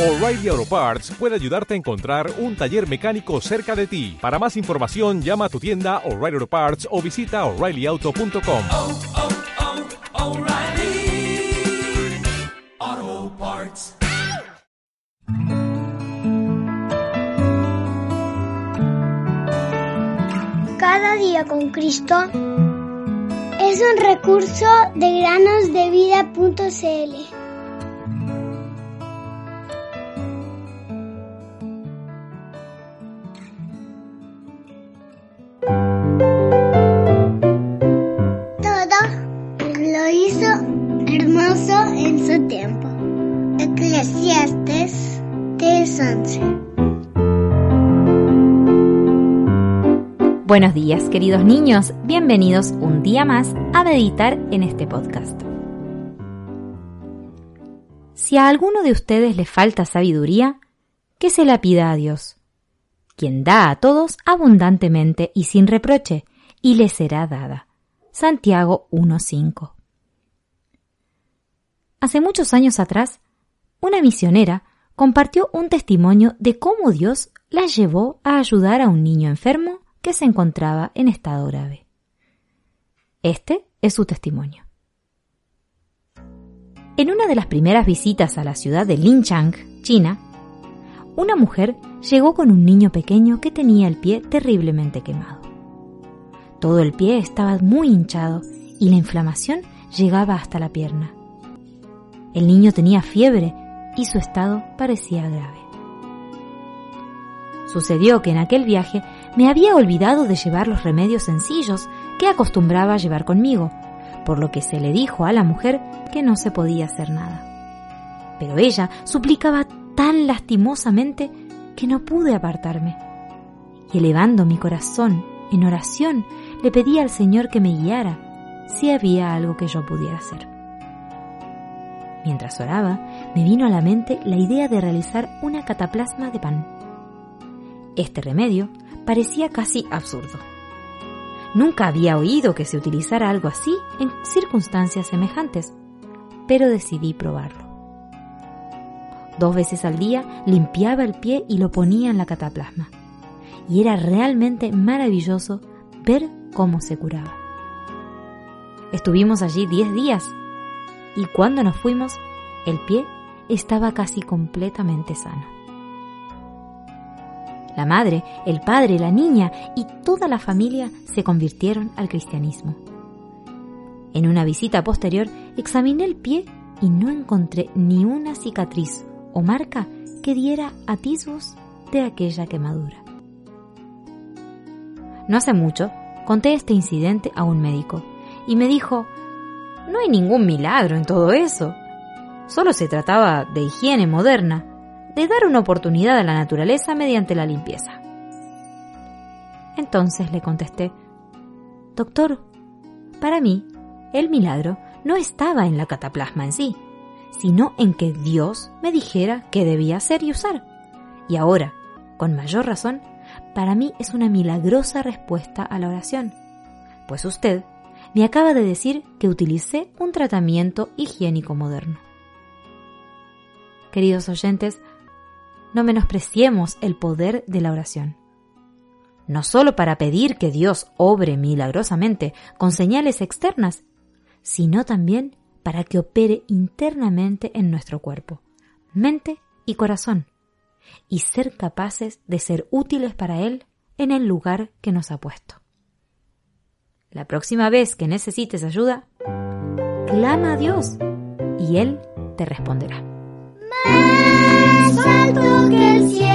O'Reilly Auto Parts puede ayudarte a encontrar un taller mecánico cerca de ti. Para más información, llama a tu tienda O'Reilly Auto Parts o visita oreillyauto.com. oh, oh, Parts. Cada día con Cristo es un recurso de granosdevida.cl. 3:11 Buenos días, queridos niños. Bienvenidos un día más a meditar en este podcast. Si a alguno de ustedes le falta sabiduría, que se la pida a Dios, quien da a todos abundantemente y sin reproche, y le será dada. Santiago 1.5. Hace muchos años atrás, una misionera compartió un testimonio de cómo Dios la llevó a ayudar a un niño enfermo que se encontraba en estado grave. Este es su testimonio. En una de las primeras visitas a la ciudad de Linchang, China, una mujer llegó con un niño pequeño que tenía el pie terriblemente quemado. Todo el pie estaba muy hinchado y la inflamación llegaba hasta la pierna. El niño tenía fiebre y su estado parecía grave. Sucedió que en aquel viaje me había olvidado de llevar los remedios sencillos que acostumbraba llevar conmigo, por lo que se le dijo a la mujer que no se podía hacer nada. Pero ella suplicaba tan lastimosamente que no pude apartarme. Y elevando mi corazón en oración, le pedí al Señor que me guiara si había algo que yo pudiera hacer. Mientras oraba, me vino a la mente la idea de realizar una cataplasma de pan. Este remedio parecía casi absurdo. Nunca había oído que se utilizara algo así en circunstancias semejantes, pero decidí probarlo. Dos veces al día limpiaba el pie y lo ponía en la cataplasma, y era realmente maravilloso ver cómo se curaba. Estuvimos allí diez días, y cuando nos fuimos, el pie estaba casi completamente sano. La madre, el padre, la niña y toda la familia se convirtieron al cristianismo. En una visita posterior examiné el pie y no encontré ni una cicatriz o marca que diera atisbos de aquella quemadura. No hace mucho conté este incidente a un médico y me dijo, no hay ningún milagro en todo eso. Solo se trataba de higiene moderna de dar una oportunidad a la naturaleza mediante la limpieza. Entonces le contesté, Doctor, para mí, el milagro no estaba en la cataplasma en sí, sino en que Dios me dijera qué debía hacer y usar. Y ahora, con mayor razón, para mí es una milagrosa respuesta a la oración, pues usted me acaba de decir que utilicé un tratamiento higiénico moderno. Queridos oyentes, no menospreciemos el poder de la oración. No solo para pedir que Dios obre milagrosamente con señales externas, sino también para que opere internamente en nuestro cuerpo, mente y corazón, y ser capaces de ser útiles para Él en el lugar que nos ha puesto. La próxima vez que necesites ayuda, clama a Dios y Él te responderá. Más alto que el cielo.